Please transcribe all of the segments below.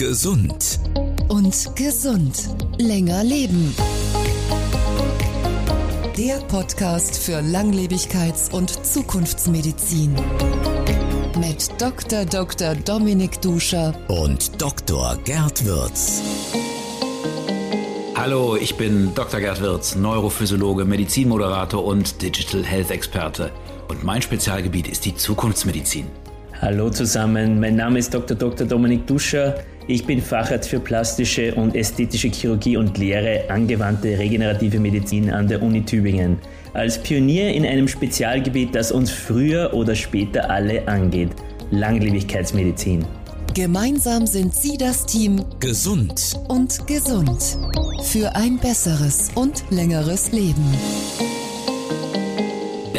Gesund. Und gesund. Länger leben. Der Podcast für Langlebigkeits- und Zukunftsmedizin. Mit Dr. Dr. Dominik Duscher Und Dr. Gerd Würz. Hallo, ich bin Dr. Gerd Wirz, Neurophysiologe, Medizinmoderator und Digital Health Experte. Und mein Spezialgebiet ist die Zukunftsmedizin. Hallo zusammen, mein Name ist Dr. Dr. Dominik Duscher. Ich bin Facharzt für plastische und ästhetische Chirurgie und lehre angewandte regenerative Medizin an der Uni Tübingen. Als Pionier in einem Spezialgebiet, das uns früher oder später alle angeht, Langlebigkeitsmedizin. Gemeinsam sind Sie das Team Gesund. und gesund. Für ein besseres und längeres Leben.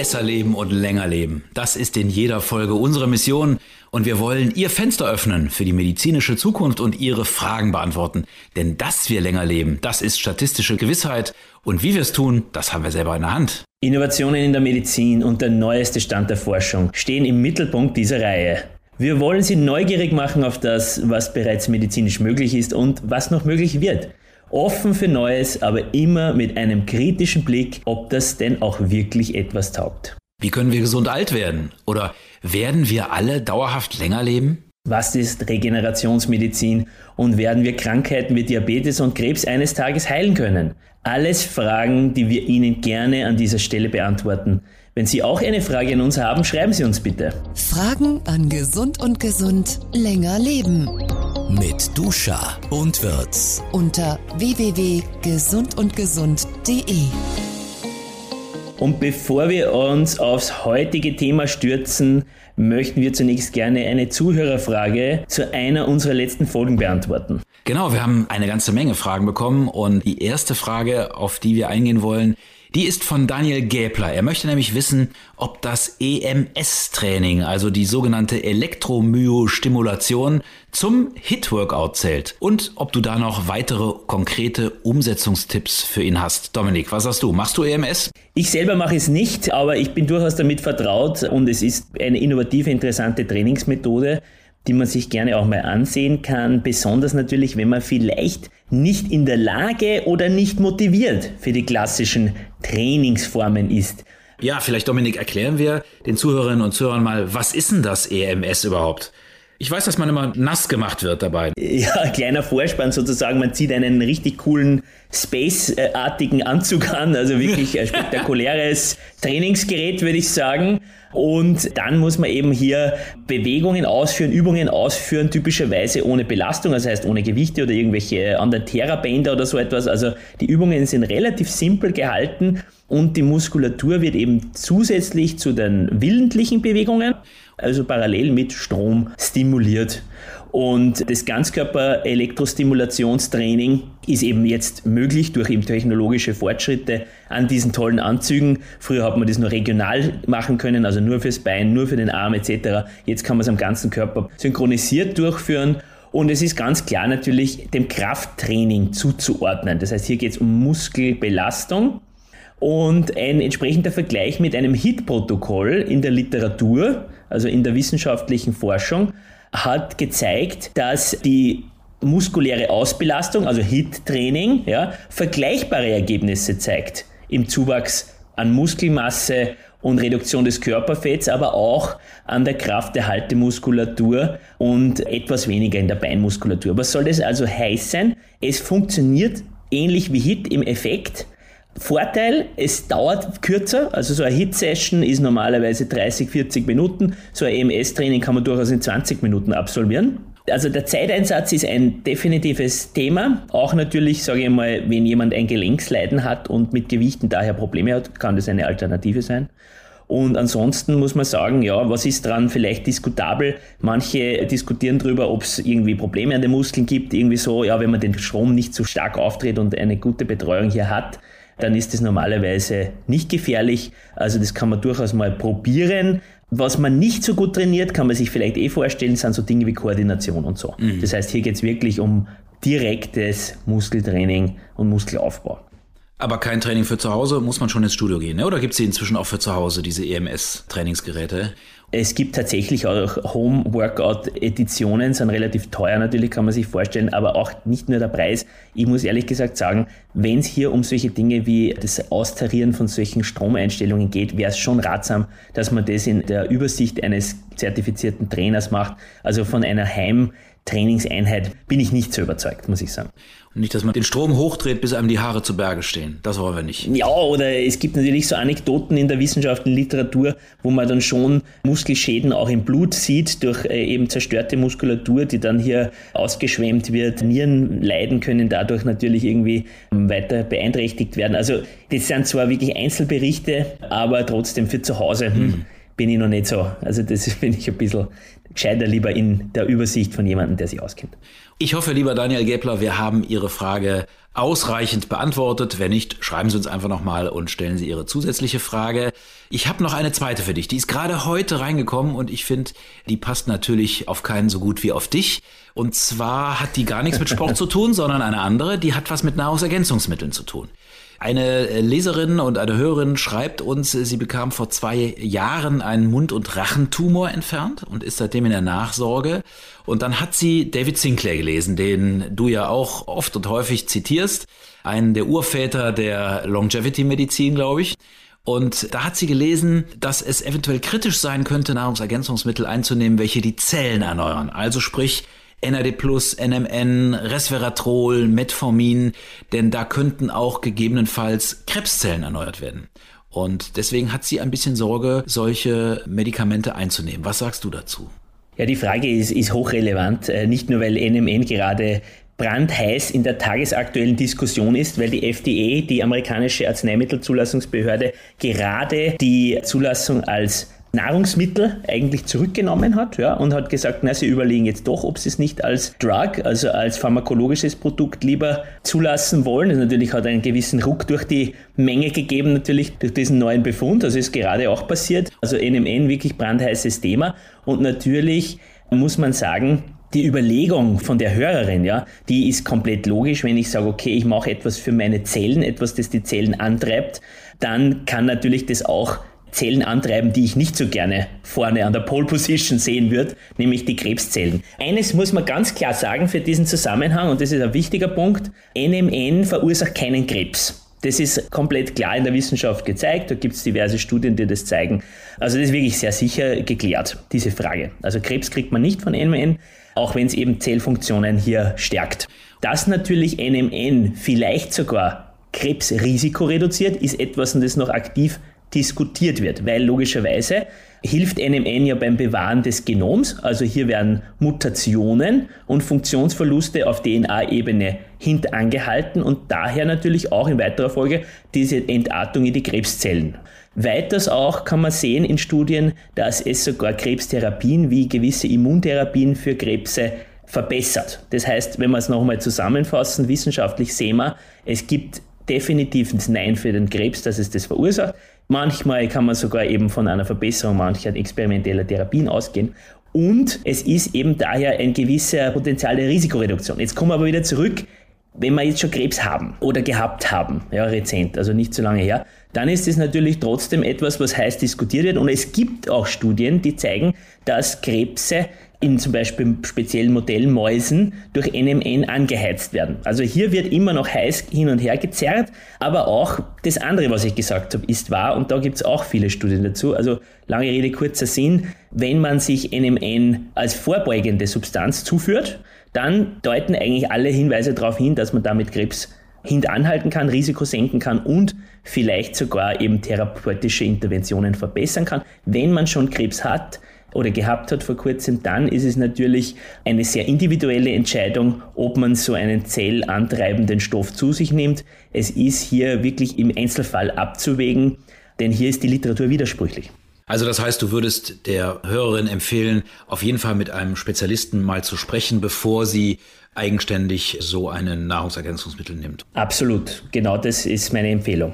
Besser leben und länger leben. Das ist in jeder Folge unsere Mission. Und wir wollen Ihr Fenster öffnen für die medizinische Zukunft und Ihre Fragen beantworten. Denn dass wir länger leben, das ist statistische Gewissheit. Und wie wir es tun, das haben wir selber in der Hand. Innovationen in der Medizin und der neueste Stand der Forschung stehen im Mittelpunkt dieser Reihe. Wir wollen Sie neugierig machen auf das, was bereits medizinisch möglich ist und was noch möglich wird. Offen für Neues, aber immer mit einem kritischen Blick, ob das denn auch wirklich etwas taugt. Wie können wir gesund alt werden? Oder werden wir alle dauerhaft länger leben? Was ist Regenerationsmedizin und werden wir Krankheiten wie Diabetes und Krebs eines Tages heilen können? Alles Fragen, die wir Ihnen gerne an dieser Stelle beantworten. Wenn Sie auch eine Frage an uns haben, schreiben Sie uns bitte. Fragen an Gesund und Gesund länger leben. Mit Duscher und Würz. Unter www.gesundundgesund.de. Und bevor wir uns aufs heutige Thema stürzen, möchten wir zunächst gerne eine Zuhörerfrage zu einer unserer letzten Folgen beantworten. Genau, wir haben eine ganze Menge Fragen bekommen und die erste Frage, auf die wir eingehen wollen, die ist von Daniel Gäbler. Er möchte nämlich wissen, ob das EMS-Training, also die sogenannte Elektromyostimulation, zum HIT-Workout zählt und ob du da noch weitere konkrete Umsetzungstipps für ihn hast. Dominik, was sagst du? Machst du EMS? Ich selber mache es nicht, aber ich bin durchaus damit vertraut und es ist eine innovative, interessante Trainingsmethode, die man sich gerne auch mal ansehen kann, besonders natürlich, wenn man vielleicht nicht in der Lage oder nicht motiviert für die klassischen Trainingsformen ist. Ja, vielleicht Dominik, erklären wir den Zuhörerinnen und Zuhörern mal, was ist denn das EMS überhaupt? Ich weiß, dass man immer nass gemacht wird dabei. Ja, kleiner Vorspann sozusagen. Man zieht einen richtig coolen Space-artigen Anzug an, also wirklich ein spektakuläres Trainingsgerät, würde ich sagen. Und dann muss man eben hier Bewegungen ausführen, Übungen ausführen, typischerweise ohne Belastung, das heißt ohne Gewichte oder irgendwelche anderen Therabänder oder so etwas. Also die Übungen sind relativ simpel gehalten und die Muskulatur wird eben zusätzlich zu den willentlichen Bewegungen, also parallel mit Strom stimuliert. Und das Ganzkörper-Elektrostimulationstraining ist eben jetzt möglich durch eben technologische Fortschritte an diesen tollen Anzügen. Früher hat man das nur regional machen können, also nur fürs Bein, nur für den Arm etc. Jetzt kann man es am ganzen Körper synchronisiert durchführen. Und es ist ganz klar natürlich dem Krafttraining zuzuordnen. Das heißt, hier geht es um Muskelbelastung. Und ein entsprechender Vergleich mit einem HIT-Protokoll in der Literatur, also in der wissenschaftlichen Forschung, hat gezeigt, dass die muskuläre Ausbelastung, also HIT-Training, ja, vergleichbare Ergebnisse zeigt im Zuwachs an Muskelmasse und Reduktion des Körperfetts, aber auch an der Kraft der Haltemuskulatur und etwas weniger in der Beinmuskulatur. Was soll das also heißen? Es funktioniert ähnlich wie HIT im Effekt, Vorteil, es dauert kürzer, also so eine Hit-Session ist normalerweise 30, 40 Minuten, so ein EMS-Training kann man durchaus in 20 Minuten absolvieren. Also der Zeiteinsatz ist ein definitives Thema. Auch natürlich, sage ich mal, wenn jemand ein Gelenksleiden hat und mit Gewichten daher Probleme hat, kann das eine Alternative sein. Und ansonsten muss man sagen, ja, was ist dran vielleicht diskutabel? Manche diskutieren darüber, ob es irgendwie Probleme an den Muskeln gibt, irgendwie so, ja, wenn man den Strom nicht so stark auftritt und eine gute Betreuung hier hat, dann ist das normalerweise nicht gefährlich. Also das kann man durchaus mal probieren. Was man nicht so gut trainiert, kann man sich vielleicht eh vorstellen, sind so Dinge wie Koordination und so. Das heißt, hier geht es wirklich um direktes Muskeltraining und Muskelaufbau. Aber kein Training für zu Hause, muss man schon ins Studio gehen, ne? oder gibt es die inzwischen auch für zu Hause, diese EMS-Trainingsgeräte? Es gibt tatsächlich auch Home-Workout-Editionen, sind relativ teuer natürlich, kann man sich vorstellen, aber auch nicht nur der Preis. Ich muss ehrlich gesagt sagen, wenn es hier um solche Dinge wie das Austarieren von solchen Stromeinstellungen geht, wäre es schon ratsam, dass man das in der Übersicht eines zertifizierten Trainers macht, also von einer Heim- Trainingseinheit bin ich nicht so überzeugt, muss ich sagen. Und nicht, dass man den Strom hochdreht, bis einem die Haare zu Berge stehen. Das wollen wir nicht. Ja, oder es gibt natürlich so Anekdoten in der wissenschaftlichen Literatur, wo man dann schon Muskelschäden auch im Blut sieht durch äh, eben zerstörte Muskulatur, die dann hier ausgeschwemmt wird. Nieren leiden können dadurch natürlich irgendwie ähm, weiter beeinträchtigt werden. Also das sind zwar wirklich Einzelberichte, aber trotzdem für zu Hause. Hm bin ich noch nicht so. Also das bin ich ein bisschen gescheiter lieber in der Übersicht von jemandem, der sich auskennt. Ich hoffe, lieber Daniel Gebler, wir haben Ihre Frage ausreichend beantwortet. Wenn nicht, schreiben Sie uns einfach nochmal und stellen Sie Ihre zusätzliche Frage. Ich habe noch eine zweite für dich. Die ist gerade heute reingekommen und ich finde, die passt natürlich auf keinen so gut wie auf dich. Und zwar hat die gar nichts mit Sport zu tun, sondern eine andere, die hat was mit Nahrungsergänzungsmitteln zu tun. Eine äh, Leserin und eine Hörerin schreibt uns, sie bekam vor zwei Jahren einen Mund- und Rachentumor entfernt und ist seitdem in der Nachsorge. Und dann hat sie David Sinclair gelesen, den du ja auch oft und häufig zitierst, einen der Urväter der Longevity-Medizin, glaube ich. Und da hat sie gelesen, dass es eventuell kritisch sein könnte, Nahrungsergänzungsmittel einzunehmen, welche die Zellen erneuern. Also sprich, NAD+, NMN, Resveratrol, Metformin, denn da könnten auch gegebenenfalls Krebszellen erneuert werden. Und deswegen hat sie ein bisschen Sorge, solche Medikamente einzunehmen. Was sagst du dazu? Ja, die Frage ist, ist hochrelevant, äh, nicht nur weil NMN gerade brandheiß in der tagesaktuellen Diskussion ist, weil die FDA, die amerikanische Arzneimittelzulassungsbehörde, gerade die Zulassung als Nahrungsmittel eigentlich zurückgenommen hat ja, und hat gesagt, na, sie überlegen jetzt doch, ob sie es nicht als Drug, also als pharmakologisches Produkt lieber zulassen wollen. Das natürlich hat einen gewissen Ruck durch die Menge gegeben, natürlich durch diesen neuen Befund. Das ist gerade auch passiert. Also NMN wirklich brandheißes Thema. Und natürlich muss man sagen, die Überlegung von der Hörerin, ja, die ist komplett logisch. Wenn ich sage, okay, ich mache etwas für meine Zellen, etwas, das die Zellen antreibt, dann kann natürlich das auch Zellen antreiben, die ich nicht so gerne vorne an der Pole Position sehen würde, nämlich die Krebszellen. Eines muss man ganz klar sagen für diesen Zusammenhang, und das ist ein wichtiger Punkt, NMN verursacht keinen Krebs. Das ist komplett klar in der Wissenschaft gezeigt. Da gibt es diverse Studien, die das zeigen. Also das ist wirklich sehr sicher geklärt, diese Frage. Also Krebs kriegt man nicht von NMN, auch wenn es eben Zellfunktionen hier stärkt. Dass natürlich NMN vielleicht sogar Krebsrisiko reduziert, ist etwas, das noch aktiv diskutiert wird, weil logischerweise hilft NMN ja beim Bewahren des Genoms. Also hier werden Mutationen und Funktionsverluste auf DNA-Ebene hintangehalten und daher natürlich auch in weiterer Folge diese Entartung in die Krebszellen. Weiters auch kann man sehen in Studien, dass es sogar Krebstherapien wie gewisse Immuntherapien für Krebse verbessert. Das heißt, wenn wir es nochmal zusammenfassen, wissenschaftlich sehen wir, es gibt definitiv ein Nein für den Krebs, dass es das verursacht. Manchmal kann man sogar eben von einer Verbesserung mancher experimenteller Therapien ausgehen. Und es ist eben daher ein gewisser Potenzial der Risikoreduktion. Jetzt kommen wir aber wieder zurück. Wenn wir jetzt schon Krebs haben oder gehabt haben, ja, rezent, also nicht so lange her, dann ist es natürlich trotzdem etwas, was heiß diskutiert wird. Und es gibt auch Studien, die zeigen, dass Krebse in zum Beispiel speziellen Modellmäusen durch NMN angeheizt werden. Also hier wird immer noch heiß hin und her gezerrt, aber auch das andere, was ich gesagt habe, ist wahr und da gibt es auch viele Studien dazu. Also lange Rede, kurzer Sinn, wenn man sich NMN als vorbeugende Substanz zuführt, dann deuten eigentlich alle Hinweise darauf hin, dass man damit Krebs hintanhalten kann, Risiko senken kann und vielleicht sogar eben therapeutische Interventionen verbessern kann. Wenn man schon Krebs hat, oder gehabt hat vor kurzem, dann ist es natürlich eine sehr individuelle Entscheidung, ob man so einen zellantreibenden Stoff zu sich nimmt. Es ist hier wirklich im Einzelfall abzuwägen, denn hier ist die Literatur widersprüchlich. Also das heißt, du würdest der Hörerin empfehlen, auf jeden Fall mit einem Spezialisten mal zu sprechen, bevor sie eigenständig so ein Nahrungsergänzungsmittel nimmt. Absolut, genau das ist meine Empfehlung.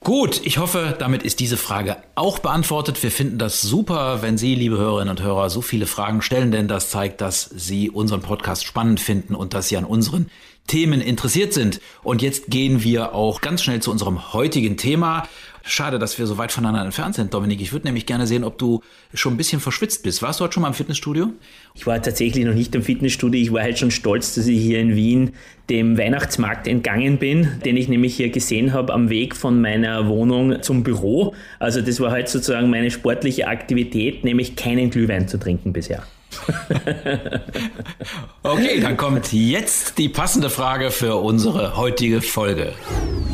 Gut, ich hoffe, damit ist diese Frage auch beantwortet. Wir finden das super, wenn Sie, liebe Hörerinnen und Hörer, so viele Fragen stellen, denn das zeigt, dass Sie unseren Podcast spannend finden und dass Sie an unseren Themen interessiert sind. Und jetzt gehen wir auch ganz schnell zu unserem heutigen Thema. Schade, dass wir so weit voneinander entfernt sind, Dominik. Ich würde nämlich gerne sehen, ob du schon ein bisschen verschwitzt bist. Warst du heute schon mal im Fitnessstudio? Ich war tatsächlich noch nicht im Fitnessstudio. Ich war halt schon stolz, dass ich hier in Wien dem Weihnachtsmarkt entgangen bin, den ich nämlich hier gesehen habe am Weg von meiner Wohnung zum Büro. Also das war halt sozusagen meine sportliche Aktivität, nämlich keinen Glühwein zu trinken bisher. okay, dann kommt jetzt die passende Frage für unsere heutige Folge.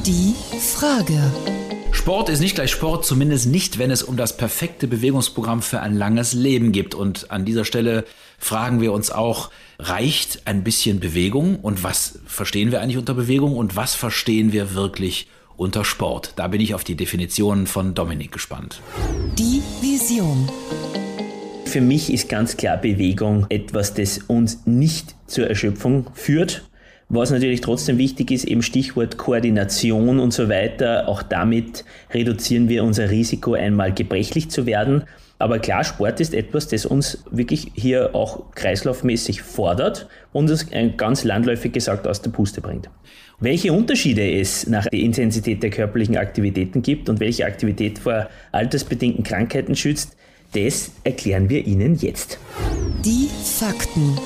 Die Frage. Sport ist nicht gleich Sport, zumindest nicht, wenn es um das perfekte Bewegungsprogramm für ein langes Leben geht. Und an dieser Stelle fragen wir uns auch, reicht ein bisschen Bewegung? Und was verstehen wir eigentlich unter Bewegung? Und was verstehen wir wirklich unter Sport? Da bin ich auf die Definition von Dominik gespannt. Die Vision. Für mich ist ganz klar Bewegung etwas, das uns nicht zur Erschöpfung führt was natürlich trotzdem wichtig ist, eben Stichwort Koordination und so weiter. Auch damit reduzieren wir unser Risiko, einmal gebrechlich zu werden. Aber klar, Sport ist etwas, das uns wirklich hier auch kreislaufmäßig fordert und uns ganz landläufig gesagt aus der Puste bringt. Welche Unterschiede es nach der Intensität der körperlichen Aktivitäten gibt und welche Aktivität vor altersbedingten Krankheiten schützt, das erklären wir Ihnen jetzt. Die Fakten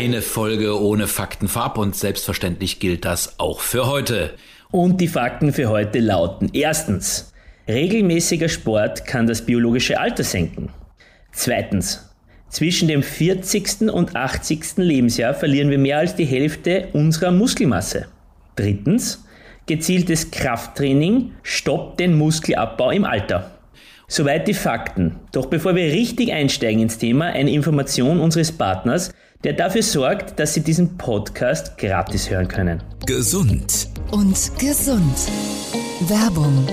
keine Folge ohne Faktenfarb und selbstverständlich gilt das auch für heute. Und die Fakten für heute lauten erstens, regelmäßiger Sport kann das biologische Alter senken. Zweitens, zwischen dem 40. und 80. Lebensjahr verlieren wir mehr als die Hälfte unserer Muskelmasse. Drittens, gezieltes Krafttraining stoppt den Muskelabbau im Alter. Soweit die Fakten. Doch bevor wir richtig einsteigen ins Thema, eine Information unseres Partners, der dafür sorgt, dass Sie diesen Podcast gratis hören können. Gesund und gesund. Werbung.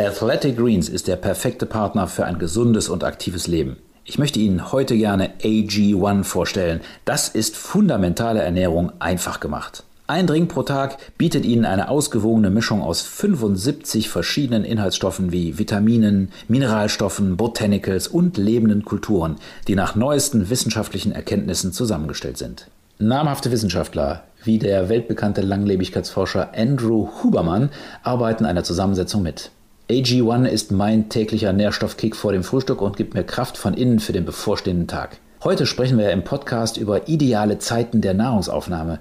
Athletic Greens ist der perfekte Partner für ein gesundes und aktives Leben. Ich möchte Ihnen heute gerne AG1 vorstellen. Das ist fundamentale Ernährung einfach gemacht. Ein Drink pro Tag bietet Ihnen eine ausgewogene Mischung aus 75 verschiedenen Inhaltsstoffen wie Vitaminen, Mineralstoffen, Botanicals und lebenden Kulturen, die nach neuesten wissenschaftlichen Erkenntnissen zusammengestellt sind. Namhafte Wissenschaftler wie der weltbekannte Langlebigkeitsforscher Andrew Huberman arbeiten an der Zusammensetzung mit. AG1 ist mein täglicher Nährstoffkick vor dem Frühstück und gibt mir Kraft von innen für den bevorstehenden Tag. Heute sprechen wir im Podcast über ideale Zeiten der Nahrungsaufnahme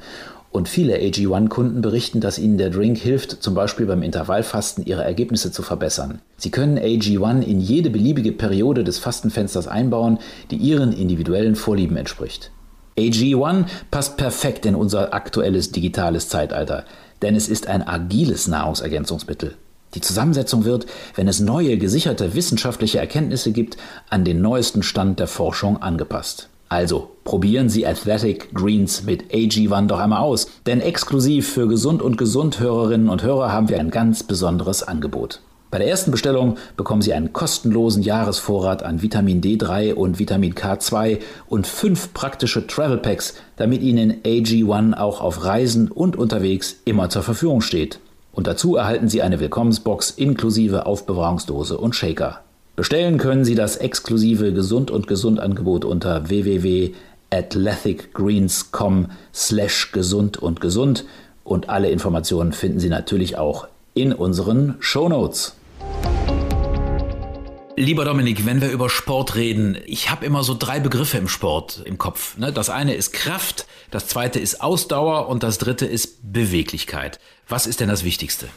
und viele AG1-Kunden berichten, dass ihnen der Drink hilft, zum Beispiel beim Intervallfasten ihre Ergebnisse zu verbessern. Sie können AG1 in jede beliebige Periode des Fastenfensters einbauen, die ihren individuellen Vorlieben entspricht. AG1 passt perfekt in unser aktuelles digitales Zeitalter, denn es ist ein agiles Nahrungsergänzungsmittel. Die Zusammensetzung wird, wenn es neue, gesicherte wissenschaftliche Erkenntnisse gibt, an den neuesten Stand der Forschung angepasst. Also probieren Sie Athletic Greens mit AG1 doch einmal aus, denn exklusiv für Gesund und Gesund Hörerinnen und Hörer haben wir ein ganz besonderes Angebot. Bei der ersten Bestellung bekommen Sie einen kostenlosen Jahresvorrat an Vitamin D3 und Vitamin K2 und fünf praktische Travel Packs, damit Ihnen AG1 auch auf Reisen und unterwegs immer zur Verfügung steht. Und dazu erhalten Sie eine Willkommensbox inklusive Aufbewahrungsdose und Shaker. Bestellen können Sie das exklusive Gesund und Gesund Angebot unter www.athleticgreens.com slash gesund und gesund und alle Informationen finden Sie natürlich auch in unseren Shownotes. Lieber Dominik, wenn wir über Sport reden, ich habe immer so drei Begriffe im Sport im Kopf. Ne? Das eine ist Kraft, das zweite ist Ausdauer und das dritte ist Beweglichkeit. Was ist denn das Wichtigste?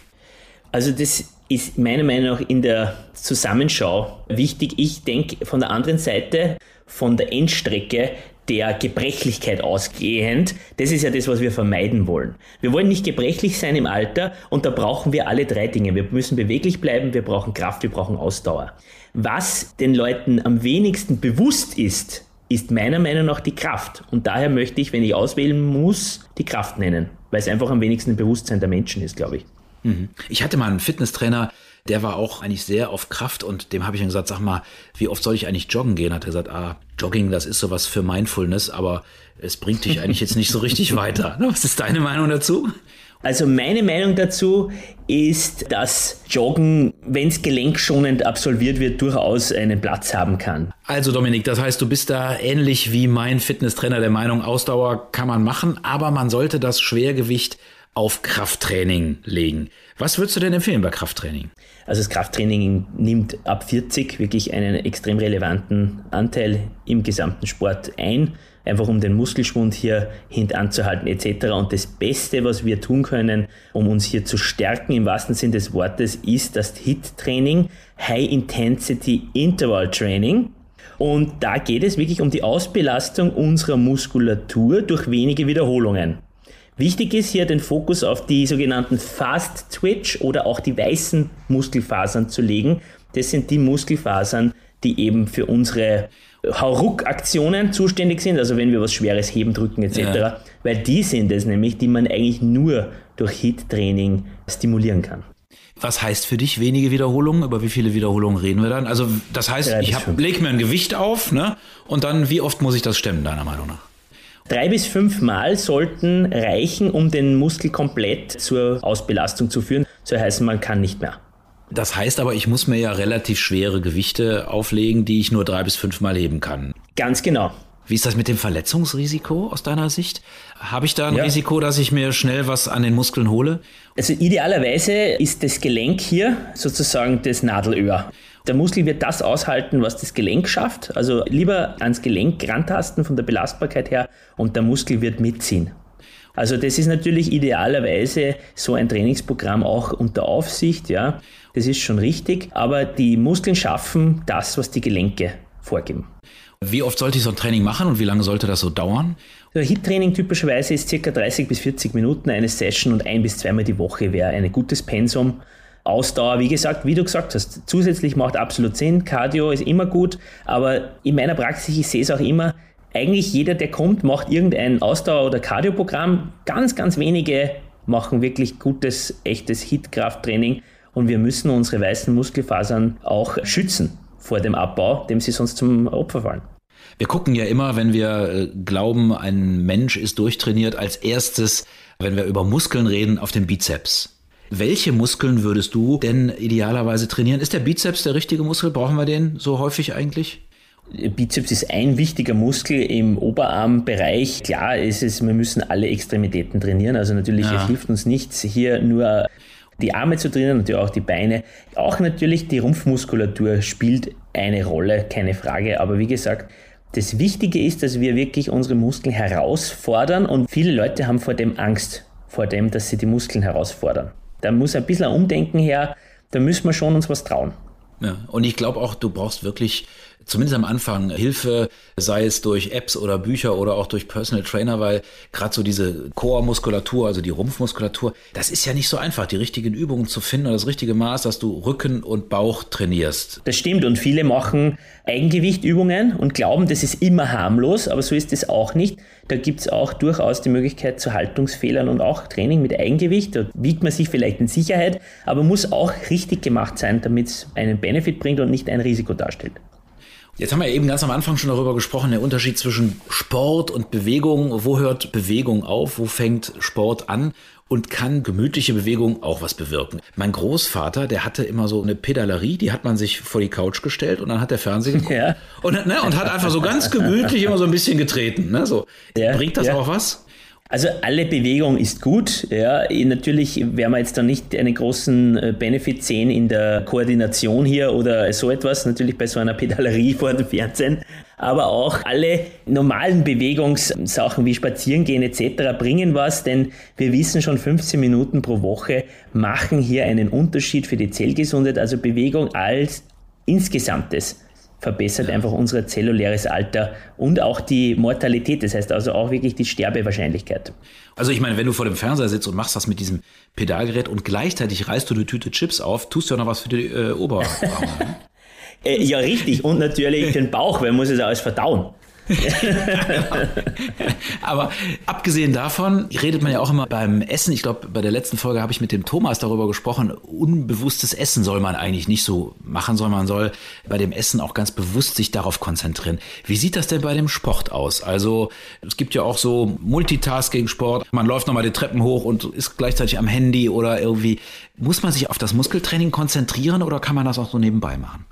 Also das ist meiner Meinung nach in der Zusammenschau wichtig. Ich denke von der anderen Seite, von der Endstrecke der Gebrechlichkeit ausgehend, das ist ja das, was wir vermeiden wollen. Wir wollen nicht gebrechlich sein im Alter und da brauchen wir alle drei Dinge. Wir müssen beweglich bleiben, wir brauchen Kraft, wir brauchen Ausdauer. Was den Leuten am wenigsten bewusst ist, ist meiner Meinung nach die Kraft. Und daher möchte ich, wenn ich auswählen muss, die Kraft nennen, weil es einfach am wenigsten im Bewusstsein der Menschen ist, glaube ich. Mhm. Ich hatte mal einen Fitnesstrainer, der war auch eigentlich sehr auf Kraft und dem habe ich dann gesagt, sag mal, wie oft soll ich eigentlich joggen gehen? Hat er gesagt, ah, Jogging, das ist sowas für Mindfulness, aber es bringt dich eigentlich jetzt nicht so richtig weiter. Was ist deine Meinung dazu? Also meine Meinung dazu ist, dass Joggen, wenn es gelenkschonend absolviert wird, durchaus einen Platz haben kann. Also Dominik, das heißt, du bist da ähnlich wie mein Fitnesstrainer der Meinung, Ausdauer kann man machen, aber man sollte das Schwergewicht auf Krafttraining legen. Was würdest du denn empfehlen bei Krafttraining? Also das Krafttraining nimmt ab 40 wirklich einen extrem relevanten Anteil im gesamten Sport ein, einfach um den Muskelschwund hier hintanzuhalten etc. Und das Beste, was wir tun können, um uns hier zu stärken im wahrsten Sinn des Wortes, ist das HIT-Training, High Intensity Interval Training. Und da geht es wirklich um die Ausbelastung unserer Muskulatur durch wenige Wiederholungen. Wichtig ist hier den Fokus auf die sogenannten Fast Twitch oder auch die weißen Muskelfasern zu legen. Das sind die Muskelfasern, die eben für unsere Hauruck-Aktionen zuständig sind, also wenn wir was Schweres heben, drücken etc. Ja. Weil die sind es nämlich, die man eigentlich nur durch HIT-Training stimulieren kann. Was heißt für dich wenige Wiederholungen? Über wie viele Wiederholungen reden wir dann? Also das heißt, ich hab, leg mir ein Gewicht auf ne? und dann wie oft muss ich das stemmen, deiner Meinung nach? Drei bis fünf Mal sollten reichen, um den Muskel komplett zur Ausbelastung zu führen. So heißt, man kann nicht mehr. Das heißt aber, ich muss mir ja relativ schwere Gewichte auflegen, die ich nur drei bis fünf Mal heben kann. Ganz genau. Wie ist das mit dem Verletzungsrisiko aus deiner Sicht? Habe ich da ein ja. Risiko, dass ich mir schnell was an den Muskeln hole? Also idealerweise ist das Gelenk hier sozusagen das Nadelöhr. Der Muskel wird das aushalten, was das Gelenk schafft. Also lieber ans Gelenk rantasten von der Belastbarkeit her und der Muskel wird mitziehen. Also das ist natürlich idealerweise so ein Trainingsprogramm auch unter Aufsicht, ja. Das ist schon richtig, aber die Muskeln schaffen das, was die Gelenke vorgeben. Wie oft sollte ich so ein Training machen und wie lange sollte das so dauern? Der HIT-Training typischerweise ist ca. 30 bis 40 Minuten eine Session und ein bis zweimal die Woche wäre ein gutes Pensum. Ausdauer, wie gesagt, wie du gesagt hast, zusätzlich macht absolut Sinn. Cardio ist immer gut, aber in meiner Praxis, ich sehe es auch immer, eigentlich jeder, der kommt, macht irgendein Ausdauer- oder Cardioprogramm. Ganz, ganz wenige machen wirklich gutes, echtes Hit-Krafttraining und wir müssen unsere weißen Muskelfasern auch schützen vor dem Abbau, dem sie sonst zum Opfer fallen. Wir gucken ja immer, wenn wir äh, glauben, ein Mensch ist durchtrainiert, als erstes, wenn wir über Muskeln reden, auf den Bizeps. Welche Muskeln würdest du denn idealerweise trainieren? Ist der Bizeps der richtige Muskel? Brauchen wir den so häufig eigentlich? Bizeps ist ein wichtiger Muskel im Oberarmbereich. Klar ist es, wir müssen alle Extremitäten trainieren. Also natürlich ja. hilft uns nichts, hier nur die Arme zu trainieren, natürlich auch die Beine. Auch natürlich die Rumpfmuskulatur spielt eine Rolle, keine Frage. Aber wie gesagt, das Wichtige ist, dass wir wirklich unsere Muskeln herausfordern und viele Leute haben vor dem Angst, vor dem, dass sie die Muskeln herausfordern. Da muss ein bisschen ein Umdenken her, da müssen wir schon uns was trauen. Ja, und ich glaube auch, du brauchst wirklich zumindest am Anfang Hilfe, sei es durch Apps oder Bücher oder auch durch Personal Trainer, weil gerade so diese Core-Muskulatur, also die Rumpfmuskulatur, das ist ja nicht so einfach, die richtigen Übungen zu finden oder das richtige Maß, dass du Rücken und Bauch trainierst. Das stimmt und viele machen Eigengewichtübungen und glauben, das ist immer harmlos, aber so ist es auch nicht. Da gibt es auch durchaus die Möglichkeit zu Haltungsfehlern und auch Training mit Eigengewicht. Da wiegt man sich vielleicht in Sicherheit, aber muss auch richtig gemacht sein, damit es einen Benefit bringt und nicht ein Risiko darstellt. Jetzt haben wir eben ganz am Anfang schon darüber gesprochen, der Unterschied zwischen Sport und Bewegung. Wo hört Bewegung auf? Wo fängt Sport an? Und kann gemütliche Bewegung auch was bewirken? Mein Großvater, der hatte immer so eine Pedalerie, die hat man sich vor die Couch gestellt und dann hat der Fernseher geguckt ja. und, ne, und hat einfach so ganz gemütlich immer so ein bisschen getreten. Ne, so. Ja, Bringt das ja. auch was? Also alle Bewegung ist gut. Ja. Natürlich werden wir jetzt da nicht einen großen äh, Benefit sehen in der Koordination hier oder so etwas, natürlich bei so einer Pedalerie vor dem Fernsehen. Aber auch alle normalen Bewegungssachen wie Spazierengehen etc. bringen was, denn wir wissen schon 15 Minuten pro Woche machen hier einen Unterschied für die Zellgesundheit. Also Bewegung als insgesamtes verbessert einfach unser zelluläres Alter und auch die Mortalität, das heißt also auch wirklich die Sterbewahrscheinlichkeit. Also ich meine, wenn du vor dem Fernseher sitzt und machst das mit diesem Pedalgerät und gleichzeitig reißt du eine Tüte Chips auf, tust du ja noch was für die äh, Oberarme. Ne? äh, ja, richtig. Und natürlich den Bauch, weil man muss es alles verdauen. Aber abgesehen davon redet man ja auch immer beim Essen. Ich glaube, bei der letzten Folge habe ich mit dem Thomas darüber gesprochen. Unbewusstes Essen soll man eigentlich nicht so machen, sondern man soll bei dem Essen auch ganz bewusst sich darauf konzentrieren. Wie sieht das denn bei dem Sport aus? Also es gibt ja auch so Multitasking-Sport. Man läuft nochmal die Treppen hoch und ist gleichzeitig am Handy oder irgendwie. Muss man sich auf das Muskeltraining konzentrieren oder kann man das auch so nebenbei machen?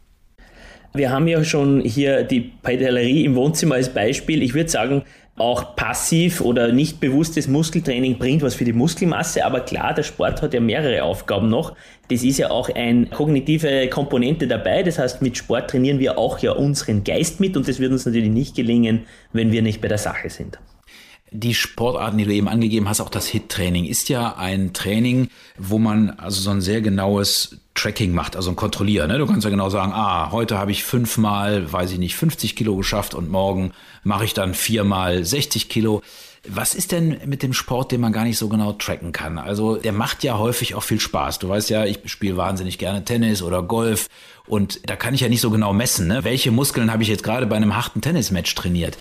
Wir haben ja schon hier die Pedalerie im Wohnzimmer als Beispiel. Ich würde sagen, auch passiv oder nicht bewusstes Muskeltraining bringt was für die Muskelmasse, aber klar, der Sport hat ja mehrere Aufgaben noch. Das ist ja auch eine kognitive Komponente dabei. Das heißt, mit Sport trainieren wir auch ja unseren Geist mit und das wird uns natürlich nicht gelingen, wenn wir nicht bei der Sache sind. Die Sportarten, die du eben angegeben hast, auch das HIT-Training, ist ja ein Training, wo man also so ein sehr genaues Tracking macht, also ein Kontrollieren. Ne? Du kannst ja genau sagen, ah, heute habe ich fünfmal, weiß ich nicht, 50 Kilo geschafft und morgen mache ich dann viermal 60 Kilo. Was ist denn mit dem Sport, den man gar nicht so genau tracken kann? Also der macht ja häufig auch viel Spaß. Du weißt ja, ich spiele wahnsinnig gerne Tennis oder Golf und da kann ich ja nicht so genau messen, ne? welche Muskeln habe ich jetzt gerade bei einem harten Tennismatch trainiert.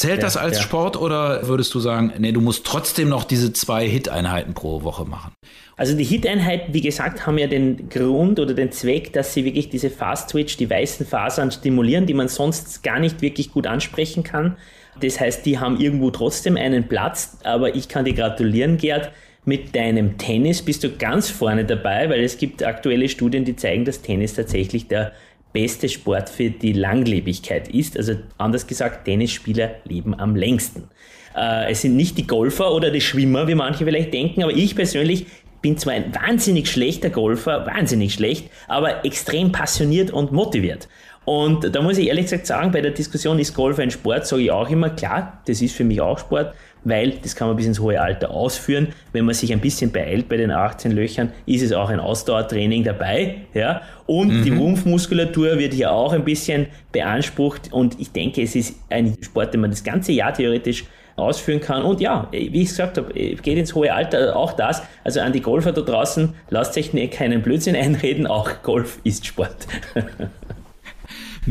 Zählt ja, das als ja. Sport oder würdest du sagen, nee, du musst trotzdem noch diese zwei Hit-Einheiten pro Woche machen? Also die Hit-Einheiten, wie gesagt, haben ja den Grund oder den Zweck, dass sie wirklich diese Fast-Twitch, die weißen Fasern stimulieren, die man sonst gar nicht wirklich gut ansprechen kann. Das heißt, die haben irgendwo trotzdem einen Platz, aber ich kann dir gratulieren, Gerd. Mit deinem Tennis bist du ganz vorne dabei, weil es gibt aktuelle Studien, die zeigen, dass Tennis tatsächlich der beste Sport für die Langlebigkeit ist. Also anders gesagt, Tennisspieler leben am längsten. Äh, es sind nicht die Golfer oder die Schwimmer, wie manche vielleicht denken, aber ich persönlich bin zwar ein wahnsinnig schlechter Golfer, wahnsinnig schlecht, aber extrem passioniert und motiviert. Und da muss ich ehrlich gesagt sagen, bei der Diskussion, ist Golf ein Sport, sage ich auch immer, klar, das ist für mich auch Sport, weil das kann man bis ins hohe Alter ausführen. Wenn man sich ein bisschen beeilt bei den 18 Löchern, ist es auch ein Ausdauertraining dabei. Ja? Und mhm. die Rumpfmuskulatur wird hier auch ein bisschen beansprucht. Und ich denke, es ist ein Sport, den man das ganze Jahr theoretisch ausführen kann. Und ja, wie ich gesagt habe, geht ins hohe Alter, auch das. Also an die Golfer da draußen, lasst euch keinen Blödsinn einreden, auch Golf ist Sport.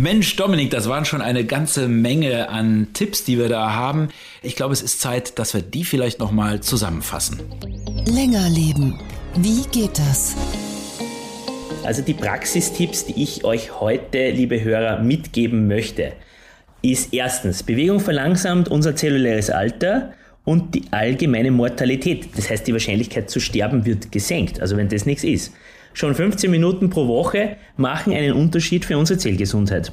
Mensch, Dominik, das waren schon eine ganze Menge an Tipps, die wir da haben. Ich glaube, es ist Zeit, dass wir die vielleicht nochmal zusammenfassen. Länger leben. Wie geht das? Also die Praxistipps, die ich euch heute, liebe Hörer, mitgeben möchte ist erstens, Bewegung verlangsamt unser zelluläres Alter und die allgemeine Mortalität. Das heißt, die Wahrscheinlichkeit zu sterben wird gesenkt, also wenn das nichts ist. Schon 15 Minuten pro Woche machen einen Unterschied für unsere Zellgesundheit.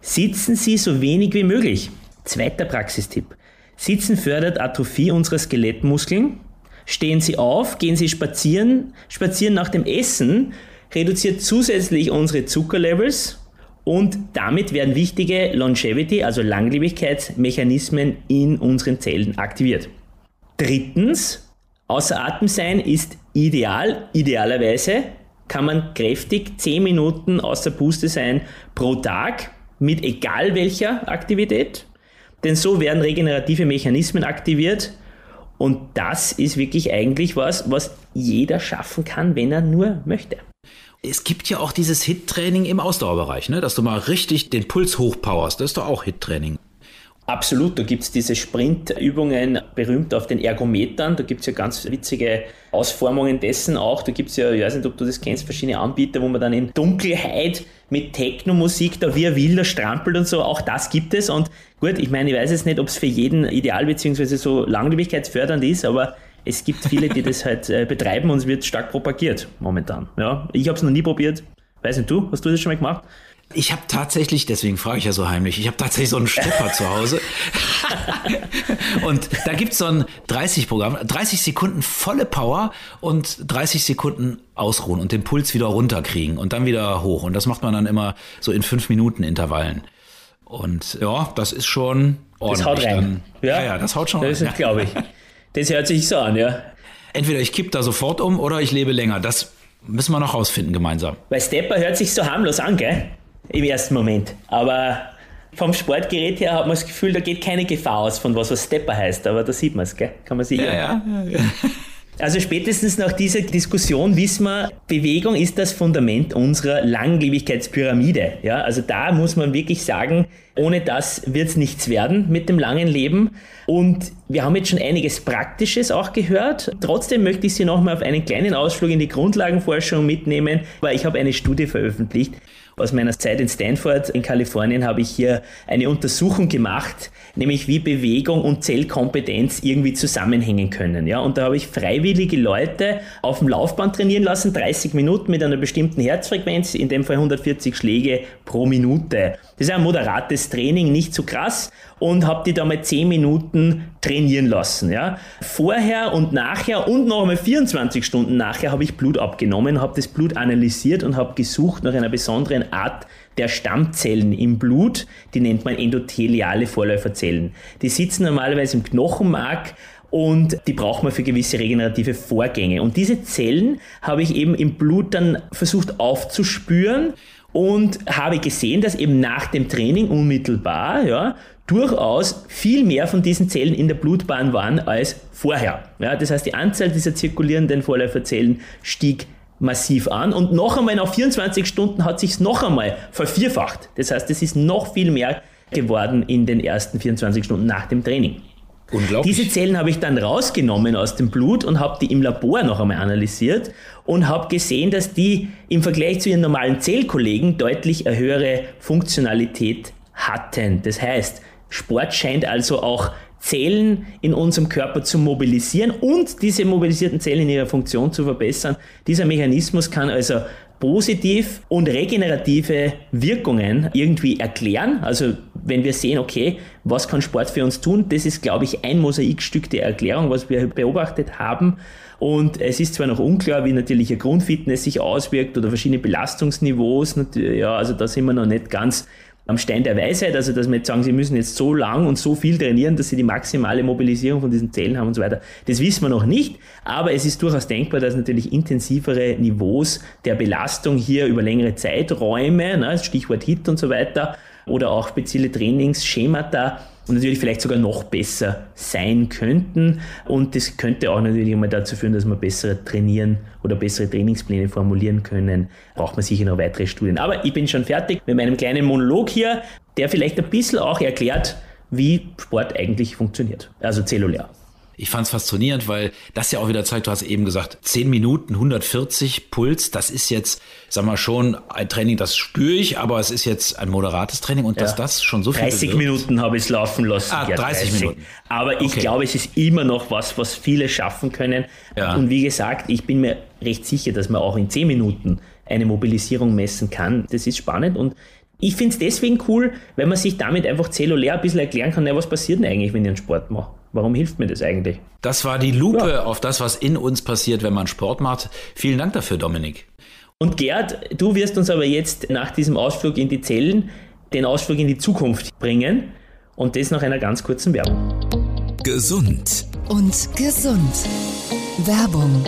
Sitzen Sie so wenig wie möglich. Zweiter Praxistipp. Sitzen fördert Atrophie unserer Skelettmuskeln. Stehen Sie auf, gehen Sie spazieren. Spazieren nach dem Essen reduziert zusätzlich unsere Zuckerlevels und damit werden wichtige Longevity, also Langlebigkeitsmechanismen in unseren Zellen aktiviert. Drittens, außer Atem sein ist ideal. Idealerweise kann man kräftig 10 Minuten außer Puste sein pro Tag mit egal welcher Aktivität. Denn so werden regenerative Mechanismen aktiviert. Und das ist wirklich eigentlich was, was jeder schaffen kann, wenn er nur möchte es gibt ja auch dieses Hit-Training im Ausdauerbereich, ne? dass du mal richtig den Puls hochpowerst. Das ist doch auch Hit-Training. Absolut, da gibt es diese Sprintübungen, berühmt auf den Ergometern. Da gibt es ja ganz witzige Ausformungen dessen auch. Da gibt es ja, ich weiß nicht, ob du das kennst, verschiedene Anbieter, wo man dann in Dunkelheit mit Techno-Musik da wie ein Wilder strampelt und so. Auch das gibt es. Und gut, ich meine, ich weiß jetzt nicht, ob es für jeden ideal bzw. so langlebigkeitsfördernd ist, aber es gibt viele, die das halt äh, betreiben und es wird stark propagiert momentan. Ja, ich habe es noch nie probiert. Weiß nicht du, hast du das schon mal gemacht? Ich habe tatsächlich, deswegen frage ich ja so heimlich, ich habe tatsächlich so einen Stepper zu Hause. und da gibt es so ein 30-Programm, 30 Sekunden volle Power und 30 Sekunden ausruhen und den Puls wieder runterkriegen und dann wieder hoch. Und das macht man dann immer so in 5 Minuten Intervallen. Und ja, das ist schon ordentlich. Das haut rein. Dann, ja, ja, das haut schon das rein. Das glaube ich. Das hört sich so an, ja. Entweder ich kipp da sofort um oder ich lebe länger. Das müssen wir noch rausfinden gemeinsam. Weil Stepper hört sich so harmlos an, gell? Im ersten Moment. Aber vom Sportgerät her hat man das Gefühl, da geht keine Gefahr aus, von was was Stepper heißt. Aber da sieht man es, gell? Kann man sich ja, ja, ja, ja. Also spätestens nach dieser Diskussion wissen wir, Bewegung ist das Fundament unserer Langlebigkeitspyramide. Ja, also da muss man wirklich sagen, ohne das wird es nichts werden mit dem langen Leben. Und wir haben jetzt schon einiges Praktisches auch gehört. Trotzdem möchte ich Sie nochmal auf einen kleinen Ausflug in die Grundlagenforschung mitnehmen, weil ich habe eine Studie veröffentlicht. Aus meiner Zeit in Stanford in Kalifornien habe ich hier eine Untersuchung gemacht, nämlich wie Bewegung und Zellkompetenz irgendwie zusammenhängen können. Ja, und da habe ich freiwillige Leute auf dem Laufband trainieren lassen, 30 Minuten mit einer bestimmten Herzfrequenz, in dem Fall 140 Schläge pro Minute. Das ist ein moderates Training, nicht zu krass. Und habe die da mal 10 Minuten trainieren lassen. Ja. Vorher und nachher und noch einmal 24 Stunden nachher habe ich Blut abgenommen, habe das Blut analysiert und habe gesucht nach einer besonderen Art der Stammzellen im Blut, die nennt man endotheliale Vorläuferzellen. Die sitzen normalerweise im Knochenmark und die braucht man für gewisse regenerative Vorgänge. Und diese Zellen habe ich eben im Blut dann versucht aufzuspüren und habe gesehen, dass eben nach dem Training unmittelbar, ja, durchaus viel mehr von diesen Zellen in der Blutbahn waren als vorher. Ja, das heißt, die Anzahl dieser zirkulierenden Vorläuferzellen stieg massiv an und noch einmal nach 24 Stunden hat sich noch einmal vervierfacht. Das heißt, es ist noch viel mehr geworden in den ersten 24 Stunden nach dem Training. Unglaublich. Diese Zellen habe ich dann rausgenommen aus dem Blut und habe die im Labor noch einmal analysiert und habe gesehen, dass die im Vergleich zu ihren normalen Zellkollegen deutlich eine höhere Funktionalität hatten. Das heißt, Sport scheint also auch Zellen in unserem Körper zu mobilisieren und diese mobilisierten Zellen in ihrer Funktion zu verbessern. Dieser Mechanismus kann also positiv und regenerative Wirkungen irgendwie erklären. Also wenn wir sehen, okay, was kann Sport für uns tun, das ist, glaube ich, ein Mosaikstück der Erklärung, was wir beobachtet haben. Und es ist zwar noch unklar, wie natürlich eine Grundfitness sich auswirkt oder verschiedene Belastungsniveaus. Ja, also da sind wir noch nicht ganz am Stein der Weisheit, also dass wir jetzt sagen, sie müssen jetzt so lang und so viel trainieren, dass sie die maximale Mobilisierung von diesen Zellen haben und so weiter. Das wissen wir noch nicht, aber es ist durchaus denkbar, dass natürlich intensivere Niveaus der Belastung hier über längere Zeiträume, ne, Stichwort HIT und so weiter, oder auch spezielle Trainingsschemata und natürlich vielleicht sogar noch besser sein könnten. Und das könnte auch natürlich mal dazu führen, dass wir besser trainieren oder bessere Trainingspläne formulieren können. Braucht man sicher noch weitere Studien. Aber ich bin schon fertig mit meinem kleinen Monolog hier, der vielleicht ein bisschen auch erklärt, wie Sport eigentlich funktioniert, also zellulär. Ich fand es faszinierend, weil das ja auch wieder zeigt, du hast eben gesagt, 10 Minuten, 140 Puls, das ist jetzt, sag mal schon, ein Training, das spüre ich, aber es ist jetzt ein moderates Training und ja. dass das schon so viel 30 bewirkt. Minuten habe ich es laufen lassen. Ah, ja, 30, 30, Minuten. Aber ich okay. glaube, es ist immer noch was, was viele schaffen können. Ja. Und wie gesagt, ich bin mir recht sicher, dass man auch in 10 Minuten eine Mobilisierung messen kann. Das ist spannend und ich finde es deswegen cool, weil man sich damit einfach zellulär ein bisschen erklären kann, ja, was passiert denn eigentlich, wenn ich einen Sport mache? Warum hilft mir das eigentlich? Das war die Lupe ja. auf das, was in uns passiert, wenn man Sport macht. Vielen Dank dafür, Dominik. Und Gerd, du wirst uns aber jetzt nach diesem Ausflug in die Zellen den Ausflug in die Zukunft bringen und das nach einer ganz kurzen Werbung. Gesund und gesund. Werbung.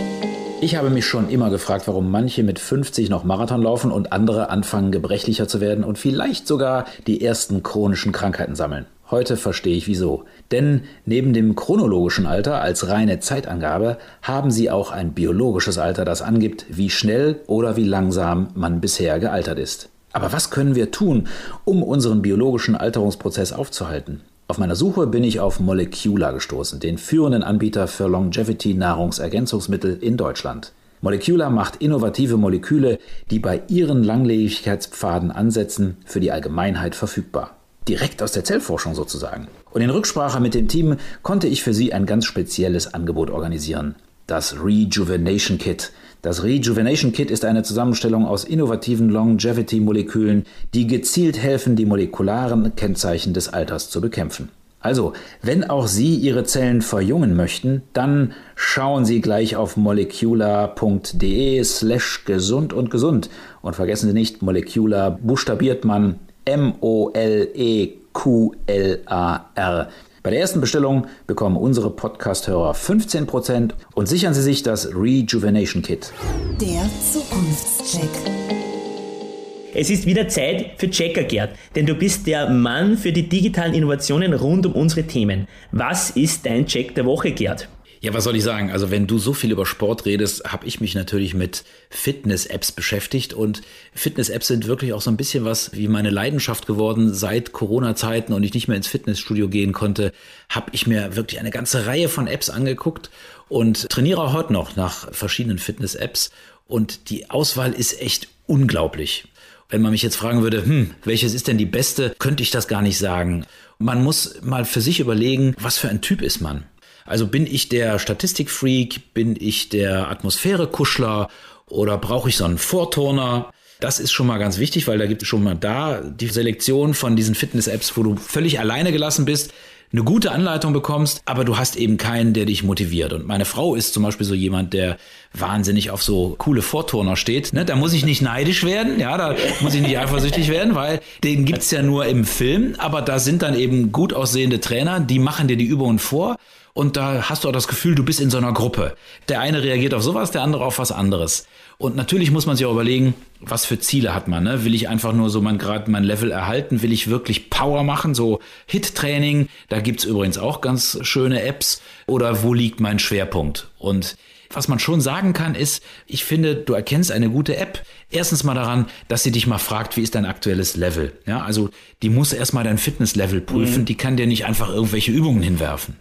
Ich habe mich schon immer gefragt, warum manche mit 50 noch Marathon laufen und andere anfangen gebrechlicher zu werden und vielleicht sogar die ersten chronischen Krankheiten sammeln. Heute verstehe ich wieso. Denn neben dem chronologischen Alter als reine Zeitangabe haben sie auch ein biologisches Alter, das angibt, wie schnell oder wie langsam man bisher gealtert ist. Aber was können wir tun, um unseren biologischen Alterungsprozess aufzuhalten? Auf meiner Suche bin ich auf Molecular gestoßen, den führenden Anbieter für Longevity-Nahrungsergänzungsmittel in Deutschland. Molecular macht innovative Moleküle, die bei ihren Langlebigkeitspfaden ansetzen, für die Allgemeinheit verfügbar direkt aus der Zellforschung sozusagen. Und in Rücksprache mit dem Team konnte ich für sie ein ganz spezielles Angebot organisieren. Das Rejuvenation Kit. Das Rejuvenation Kit ist eine Zusammenstellung aus innovativen Longevity-Molekülen, die gezielt helfen, die molekularen Kennzeichen des Alters zu bekämpfen. Also, wenn auch Sie Ihre Zellen verjüngen möchten, dann schauen Sie gleich auf molecular.de slash gesund und gesund. Und vergessen Sie nicht, Molecular buchstabiert man M-O-L-E-Q-L-A-R. Bei der ersten Bestellung bekommen unsere Podcast-Hörer 15% und sichern Sie sich das Rejuvenation Kit. Der Zukunftscheck. Es ist wieder Zeit für Checker, Gerd, denn du bist der Mann für die digitalen Innovationen rund um unsere Themen. Was ist dein Check der Woche, Gerd? Ja, was soll ich sagen? Also wenn du so viel über Sport redest, habe ich mich natürlich mit Fitness-Apps beschäftigt und Fitness-Apps sind wirklich auch so ein bisschen was wie meine Leidenschaft geworden. Seit Corona-Zeiten und ich nicht mehr ins Fitnessstudio gehen konnte, habe ich mir wirklich eine ganze Reihe von Apps angeguckt und trainiere auch heute noch nach verschiedenen Fitness-Apps und die Auswahl ist echt unglaublich. Wenn man mich jetzt fragen würde, hm, welches ist denn die beste, könnte ich das gar nicht sagen. Man muss mal für sich überlegen, was für ein Typ ist man. Also bin ich der Statistikfreak, bin ich der Atmosphärekuschler oder brauche ich so einen Vorturner? Das ist schon mal ganz wichtig, weil da gibt es schon mal da die Selektion von diesen Fitness-Apps, wo du völlig alleine gelassen bist eine gute Anleitung bekommst, aber du hast eben keinen, der dich motiviert. Und meine Frau ist zum Beispiel so jemand, der wahnsinnig auf so coole Vorturner steht. Ne? Da muss ich nicht neidisch werden, ja, da muss ich nicht eifersüchtig werden, weil den gibt's ja nur im Film, aber da sind dann eben gut aussehende Trainer, die machen dir die Übungen vor und da hast du auch das Gefühl, du bist in so einer Gruppe. Der eine reagiert auf sowas, der andere auf was anderes. Und natürlich muss man sich auch überlegen, was für Ziele hat man. Ne? Will ich einfach nur so mein gerade mein Level erhalten? Will ich wirklich Power machen? So Hit-Training, da gibt's übrigens auch ganz schöne Apps. Oder wo liegt mein Schwerpunkt? Und was man schon sagen kann, ist, ich finde, du erkennst eine gute App erstens mal daran, dass sie dich mal fragt, wie ist dein aktuelles Level? Ja, also die muss erstmal dein Fitnesslevel prüfen, mhm. die kann dir nicht einfach irgendwelche Übungen hinwerfen.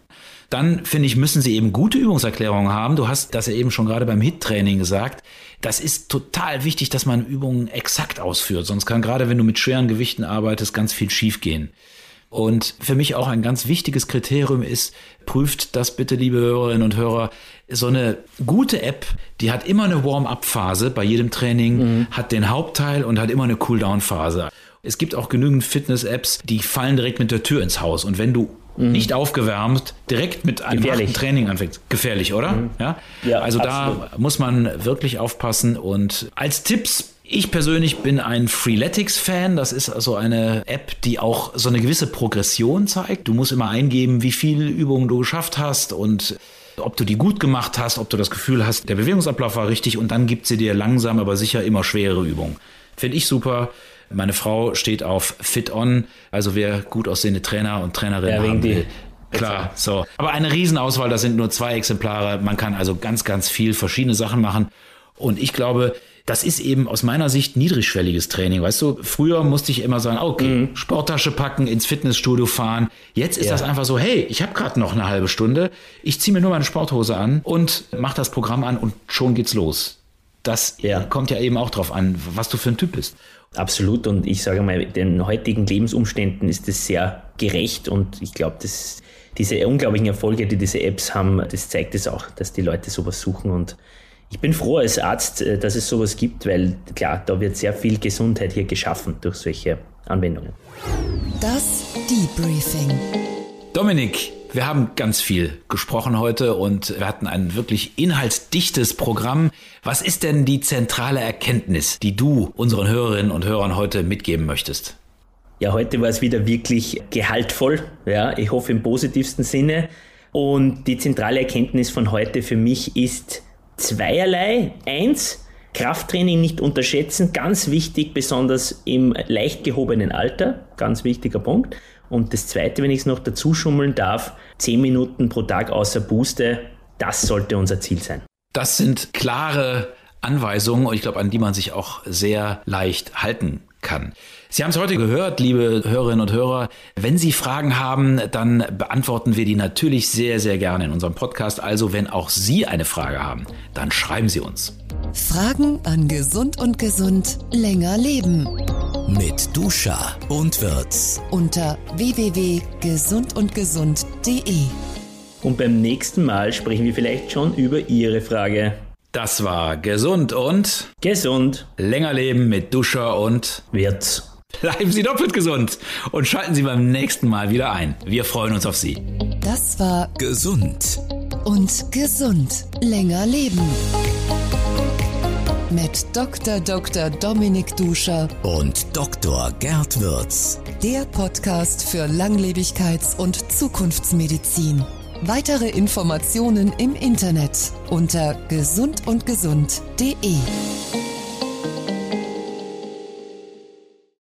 Dann finde ich, müssen sie eben gute Übungserklärungen haben. Du hast das ja eben schon gerade beim HIT-Training gesagt. Das ist total wichtig, dass man Übungen exakt ausführt. Sonst kann gerade, wenn du mit schweren Gewichten arbeitest, ganz viel schiefgehen. Und für mich auch ein ganz wichtiges Kriterium ist, prüft das bitte, liebe Hörerinnen und Hörer. So eine gute App, die hat immer eine Warm-up-Phase bei jedem Training, mhm. hat den Hauptteil und hat immer eine Cool-down-Phase. Es gibt auch genügend Fitness-Apps, die fallen direkt mit der Tür ins Haus. Und wenn du mhm. nicht aufgewärmt, direkt mit einem Training anfängt. Gefährlich, oder? Mhm. Ja? ja? Also absolut. da muss man wirklich aufpassen. Und als Tipps ich persönlich bin ein Freeletics-Fan. Das ist also eine App, die auch so eine gewisse Progression zeigt. Du musst immer eingeben, wie viele Übungen du geschafft hast und ob du die gut gemacht hast, ob du das Gefühl hast, der Bewegungsablauf war richtig und dann gibt sie dir langsam, aber sicher immer schwere Übungen. Finde ich super. Meine Frau steht auf Fit On, also wer gut aussehende Trainer und Trainerinnen ja, haben will. Klar, so. Aber eine Riesenauswahl, das sind nur zwei Exemplare. Man kann also ganz, ganz viel verschiedene Sachen machen. Und ich glaube, das ist eben aus meiner Sicht niedrigschwelliges Training. Weißt du, früher musste ich immer sagen, okay, mhm. Sporttasche packen, ins Fitnessstudio fahren. Jetzt ist ja. das einfach so, hey, ich habe gerade noch eine halbe Stunde, ich ziehe mir nur meine Sporthose an und mach das Programm an und schon geht's los. Das ja. kommt ja eben auch drauf an, was du für ein Typ bist. Absolut. Und ich sage mal, den heutigen Lebensumständen ist es sehr gerecht und ich glaube, dass diese unglaublichen Erfolge, die diese Apps haben, das zeigt es auch, dass die Leute sowas suchen und ich bin froh als Arzt, äh, dass es sowas gibt, weil klar, da wird sehr viel Gesundheit hier geschaffen durch solche Anwendungen. Das Debriefing. Dominik, wir haben ganz viel gesprochen heute und wir hatten ein wirklich inhaltsdichtes Programm. Was ist denn die zentrale Erkenntnis, die du unseren Hörerinnen und Hörern heute mitgeben möchtest? Ja, heute war es wieder wirklich gehaltvoll. Ja, ich hoffe im positivsten Sinne. Und die zentrale Erkenntnis von heute für mich ist zweierlei. Eins, Krafttraining nicht unterschätzen, ganz wichtig, besonders im leicht gehobenen Alter, ganz wichtiger Punkt. Und das zweite, wenn ich es noch dazu schummeln darf, 10 Minuten pro Tag außer Booste, das sollte unser Ziel sein. Das sind klare Anweisungen, ich glaube, an die man sich auch sehr leicht halten kann. Sie haben es heute gehört, liebe Hörerinnen und Hörer. Wenn Sie Fragen haben, dann beantworten wir die natürlich sehr, sehr gerne in unserem Podcast. Also, wenn auch Sie eine Frage haben, dann schreiben Sie uns. Fragen an Gesund und Gesund länger leben. Mit Duscha und Wirtz. Unter www.gesundundgesund.de. Und beim nächsten Mal sprechen wir vielleicht schon über Ihre Frage. Das war gesund und gesund. Länger leben mit Duscher und Wirtz. Bleiben Sie doppelt gesund und schalten Sie beim nächsten Mal wieder ein. Wir freuen uns auf Sie. Das war gesund und gesund länger leben mit Dr. Dr. Dominik Duscher und Dr. Gerd Würz. Der Podcast für Langlebigkeits- und Zukunftsmedizin. Weitere Informationen im Internet unter gesundundgesund.de.